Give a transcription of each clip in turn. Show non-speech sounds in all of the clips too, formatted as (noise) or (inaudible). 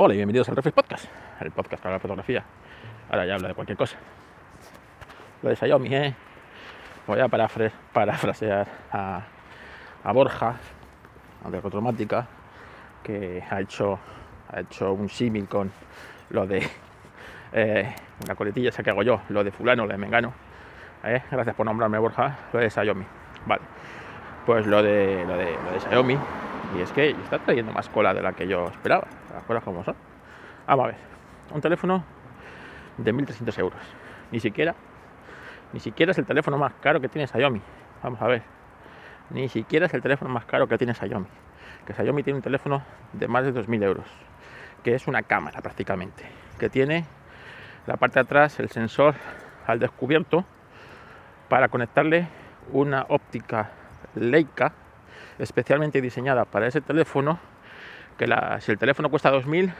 Hola y bienvenidos al Reflex Podcast, el podcast que habla de fotografía. Ahora ya habla de cualquier cosa. Lo de Xiaomi, ¿eh? Voy a parafrasear a, a Borja, de Rotromática, que ha hecho, ha hecho un símil con lo de eh, una coletilla esa que hago yo, lo de fulano, lo de Mengano. ¿eh? Gracias por nombrarme Borja, lo de Xiaomi. Vale. Pues lo de, lo de, lo de Xiaomi, y es que está trayendo más cola de la que yo esperaba. Las cosas como son. Vamos a ver. Un teléfono de 1.300 euros. Ni siquiera, ni siquiera es el teléfono más caro que tiene Xiaomi. Vamos a ver. Ni siquiera es el teléfono más caro que tiene Xiaomi. Que Xiaomi tiene un teléfono de más de 2.000 euros. Que es una cámara prácticamente. Que tiene la parte de atrás el sensor al descubierto para conectarle una óptica Leica especialmente diseñada para ese teléfono que la- si el teléfono cuesta 2.000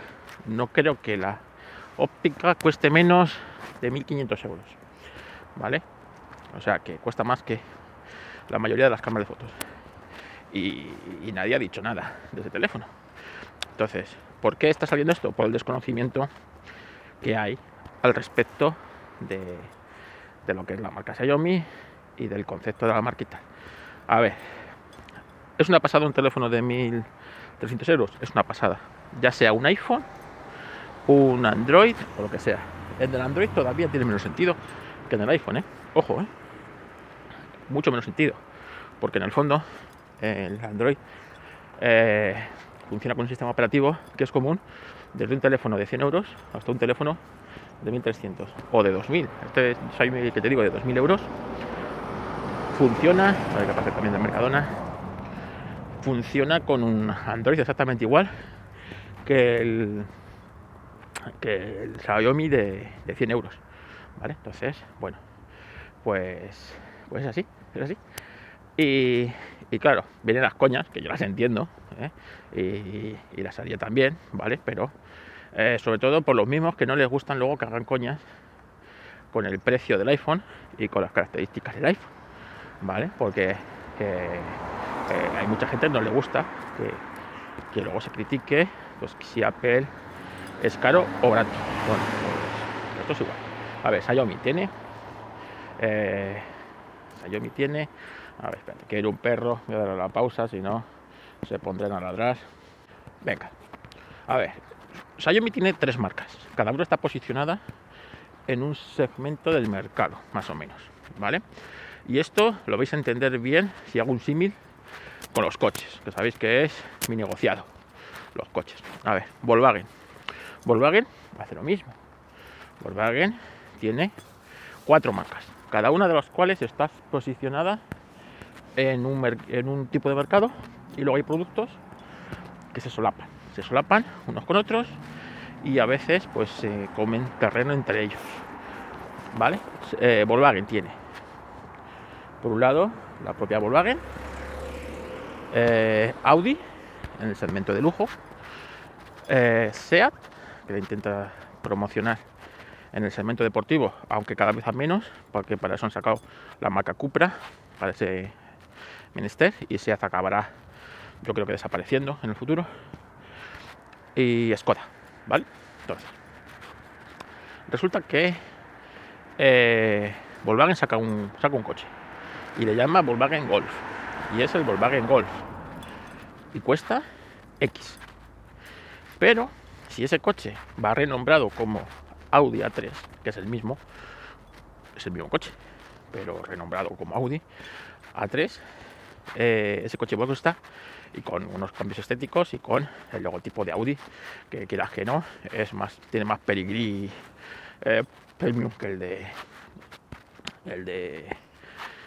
no creo que la óptica cueste menos de 1.500 euros vale o sea que cuesta más que la mayoría de las cámaras de fotos. Y, y nadie ha dicho nada de ese teléfono. Entonces ¿por qué está saliendo esto? por el desconocimiento que hay al respecto de, de lo que es la marca Xiaomi y del concepto de la marquita. A ver ¿Es una pasada un teléfono de 1.300 euros? Es una pasada. Ya sea un iPhone, un Android o lo que sea. El del Android todavía tiene menos sentido que en el iPhone, ¿eh? Ojo, ¿eh? Mucho menos sentido. Porque en el fondo el Android eh, funciona con un sistema operativo que es común desde un teléfono de 100 euros hasta un teléfono de 1.300 o de 2.000. Este que te digo de 2.000 euros funciona, qué pasa también de Mercadona, funciona con un Android exactamente igual que el, que el Xiaomi de, de 100 euros. ¿Vale? Entonces, bueno, pues, pues es así, es así. Y, y claro, vienen las coñas, que yo las entiendo, ¿eh? y, y las haría también, ¿vale? Pero eh, sobre todo por los mismos que no les gustan luego que hagan coñas con el precio del iPhone y con las características del iPhone, ¿vale? Porque hay mucha gente no le gusta que, que luego se critique pues, si Apple es caro o barato. Bueno, pues esto es igual. A ver, Xiaomi tiene. eh, Xiaomi tiene. A ver, era un perro. Voy a darle la pausa, si no se pondrán a ladrar. Venga. A ver, Xiaomi tiene tres marcas. Cada una está posicionada en un segmento del mercado, más o menos. ¿Vale? Y esto lo vais a entender bien si hago un símil con los coches, que sabéis que es mi negociado. Los coches. A ver, Volkswagen. Volkswagen hace lo mismo. Volkswagen tiene cuatro marcas, cada una de las cuales está posicionada en un, tipo de mercado y luego hay productos que se solapan. Se solapan unos con otros y a veces pues se comen terreno entre ellos. ¿Vale? Eh, Volkswagen tiene por un lado la propia Volkswagen, eh, Audi en el segmento de lujo, eh, SEAT, que la intenta promocionar en el segmento deportivo, aunque cada vez a menos, porque para eso han sacado la marca Cupra para ese menester y SEAT acabará, yo creo que desapareciendo en el futuro. Y Skoda, ¿vale? Entonces, resulta que eh, Volkswagen saca un, saca un coche y le llama Volkswagen Golf. Y es el Volkswagen Golf. Y cuesta X. Pero si ese coche va renombrado como Audi A3, que es el mismo, es el mismo coche, pero renombrado como Audi A3, eh, ese coche va a y con unos cambios estéticos y con el logotipo de Audi, que quieras que no, es más, tiene más pedigrí eh, premium que el de el de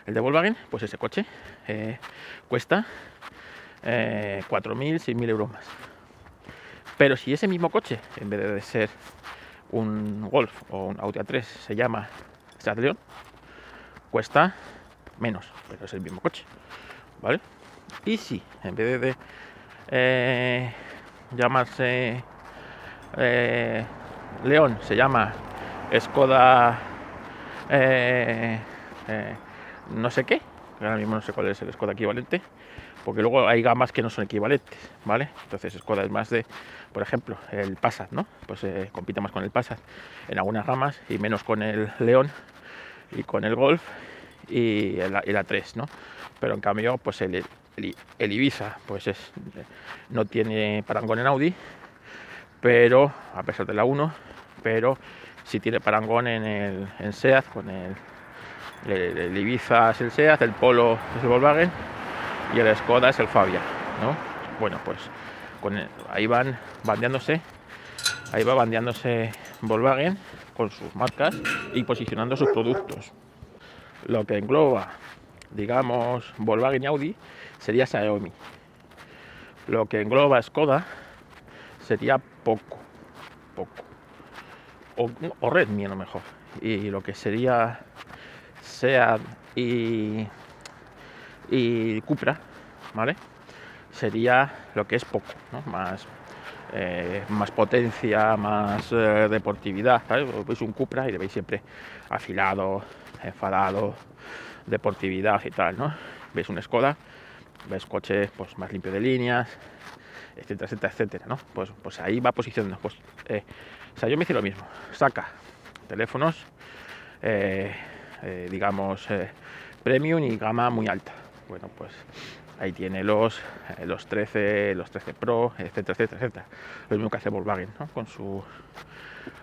el de Volkswagen, pues ese coche eh, cuesta eh, 4.000, 6.000 euros más. Pero si ese mismo coche, en vez de ser un Golf o un Audi A3, se llama Seat León, cuesta menos, pero es el mismo coche, ¿vale? Y si en vez de eh, llamarse eh, León, se llama Skoda no sé qué, ahora mismo no sé cuál es el Skoda equivalente, porque luego hay gamas que no son equivalentes, ¿vale? Entonces Skoda es más de por ejemplo, el Passat, ¿no? Pues eh, compite más con el Passat en algunas gamas y menos con el León y con el Golf y el, el A3, ¿no? Pero en cambio, pues el Ibiza, pues es, no tiene parangón en Audi, pero a pesar de la 1, pero sí tiene parangón en el en SEAT, con el, el, el Ibiza es el SEAT, el Polo es el Volkswagen y el Skoda es el Fabia, ¿no? Bueno, pues con ahí van bandeándose, ahí va bandeándose Volkswagen con sus marcas y posicionando sus productos. Lo que engloba, digamos, Volkswagen y Audi sería Xiaomi. Lo que engloba Skoda sería poco, poco. O, o Redmi a lo mejor. Y lo que sería Seat y, y Cupra, ¿vale? Sería lo que es poco, ¿no? Más, eh, más potencia, más eh, deportividad, ¿sabes? Veis un Cupra y le veis siempre afilado, enfadado, deportividad y tal, ¿no? Veis un Skoda, ves coche pues, más limpio de líneas, etcétera, etcétera, etcétera, ¿no? Pues, pues ahí va posicionando. Pues, eh, Xiaomi hice lo mismo, saca teléfonos, eh, eh, digamos, eh, premium y gama muy alta. Bueno, pues ahí tiene los, eh, los 13, los 13 Pro, etcétera, etcétera, etcétera. Lo mismo que hace Volkswagen, ¿no? Con, su,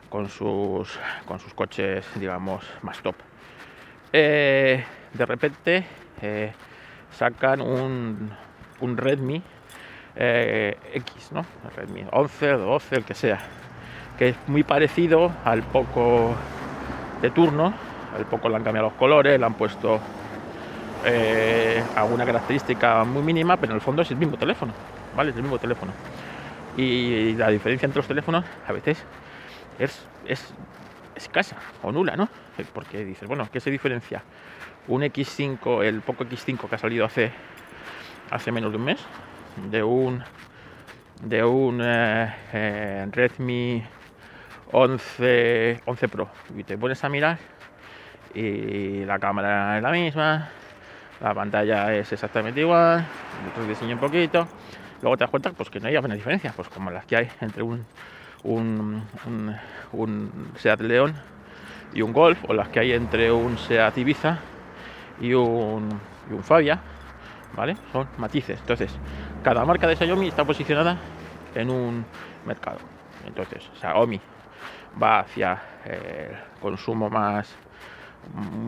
con, sus, con sus coches, digamos, más top. De repente sacan un, un Redmi X, ¿no? El Redmi 11, 12, el que sea, que es muy parecido al Poco de turno. Al Poco le han cambiado los colores, le han puesto eh, alguna característica muy mínima, pero en el fondo es el mismo teléfono, ¿vale? Es el mismo teléfono. Y la diferencia entre los teléfonos a veces es, es escasa o nula, ¿no? Porque dices, bueno, ¿qué se diferencia? Un X5, el Poco X5 que ha salido hace, hace menos de un mes, de un de un eh, eh, Redmi 11, 11 Pro y te pones a mirar y la cámara es la misma, la pantalla es exactamente igual, otro diseño un poquito, luego te das cuenta pues que no hay apenas diferencia, pues como las que hay entre un un, un, un Seat León y un Golf o las que hay entre un Seat Ibiza y un, y un Fabia, ¿vale? Son matices. Entonces, cada marca de Xiaomi está posicionada en un mercado. Entonces, Xiaomi va hacia el consumo más,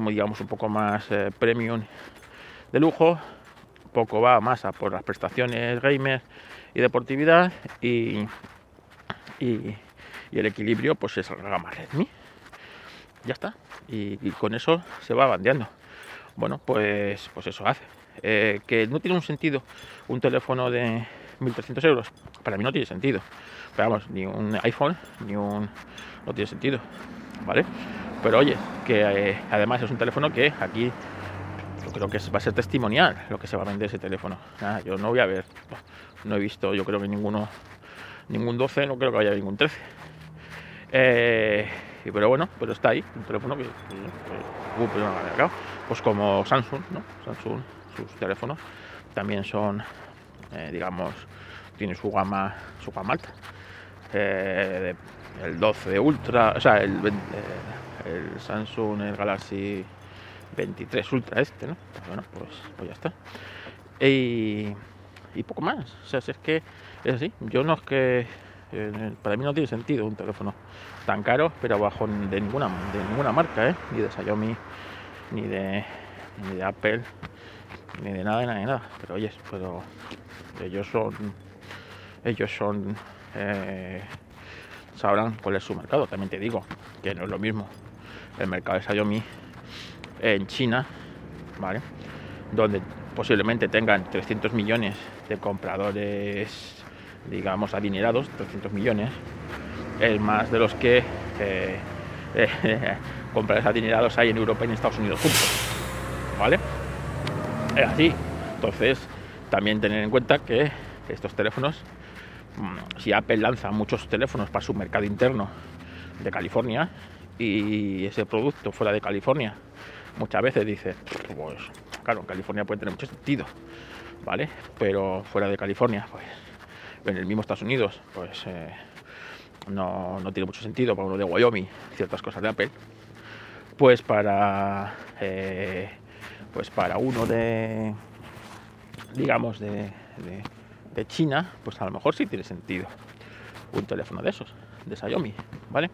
digamos, un poco más eh, premium de lujo, poco va más a por las prestaciones gamer y deportividad y, y, el equilibrio pues es la gama Redmi. Ya está. Y, y con eso se va bandeando. Bueno, pues, pues eso hace. Eh, que no tiene un sentido un teléfono de 1.300 euros. Para mí no tiene sentido. Pero vamos, ni un iPhone, ni un... No tiene sentido. ¿Vale? Pero oye, que eh, además es un teléfono que aquí yo creo que va a ser testimonial lo que se va a vender ese teléfono. Yo no voy a ver, no he visto, yo creo que ninguno, ningún 12, no creo que haya ningún 13. Eh, pero bueno, pero está ahí, un teléfono que, que- que- uh, pues como Samsung, ¿no? Samsung, sus teléfonos también son, eh, digamos, tiene su gama, su gama alta. Eh, el 12 Ultra, o sea, el, 20, eh, el Samsung, el Galaxy 23 Ultra este, ¿no? Pues bueno, pues, pues ya está. Y, poco más. O sea, si es que es así. Yo no es que. para mí no tiene sentido un teléfono tan caro, pero bajo de ninguna, de ninguna marca, ¿eh? Ni de Xiaomi, ni de, ni de Apple, ni de nada, ni nada, nada. Pero oye, pero ellos son. Ellos son. eh, sabrán cuál es su mercado. También te digo que no es lo mismo el mercado de Xiaomi en China, ¿vale? Donde posiblemente tengan 300 millones de compradores, digamos, adinerados, 300 millones, es más de los que eh, (laughs) eh, compradores adinerados hay en Europa y en Estados Unidos juntos, ¿vale? Es así. Entonces, también tener en cuenta que estos teléfonos, mm, si Apple lanza muchos teléfonos para su mercado interno de California y ese producto fuera de California muchas veces dice, pues claro, en California puede tener mucho sentido, ¿vale? Pero fuera de California, pues en el mismo Estados Unidos, pues eh, no, no, tiene mucho sentido para uno de Wyoming ciertas cosas de Apple, pues para eh, pues para uno de digamos de, de, China, pues a lo mejor sí tiene sentido un teléfono de esos, de Xiaomi, ¿vale?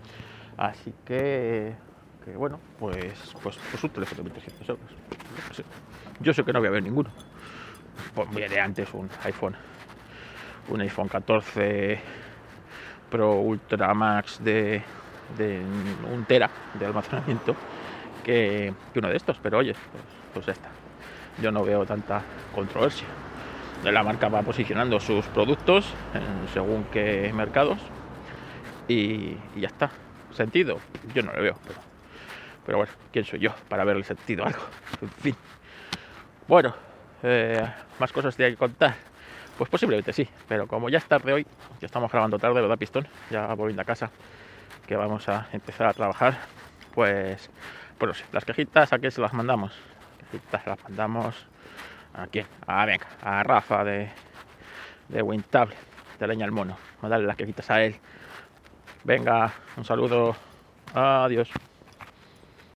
Así que, que bueno, pues, pues, pues un teléfono de 1.300 euros. Yo sé que no voy a ver ninguno. Pues de antes un iPhone, un iPhone 14 Pro Ultra Max de, un tera de almacenamiento que, uno de estos, pero oye, pues, pues está. Yo no veo tanta controversia. La marca va posicionando sus productos según qué mercados y, ya está. ¿Sentido? Yo no lo veo, pero, pero bueno, ¿quién soy yo para verle sentido algo? (laughs) En fin. Bueno, eh, más cosas de que contar. Pues posiblemente sí, pero como ya es tarde hoy, ya estamos grabando tarde, ¿verdad, Pistón? Ya volviendo a casa, que vamos a empezar a trabajar, pues, bueno, sí, las quejitas a qué se las mandamos. Las quejitas las mandamos a quién? A venga, a Rafa de, de Wintable, de Leña al Mono. Mandarle las quejitas a él. Venga, un saludo. Adiós.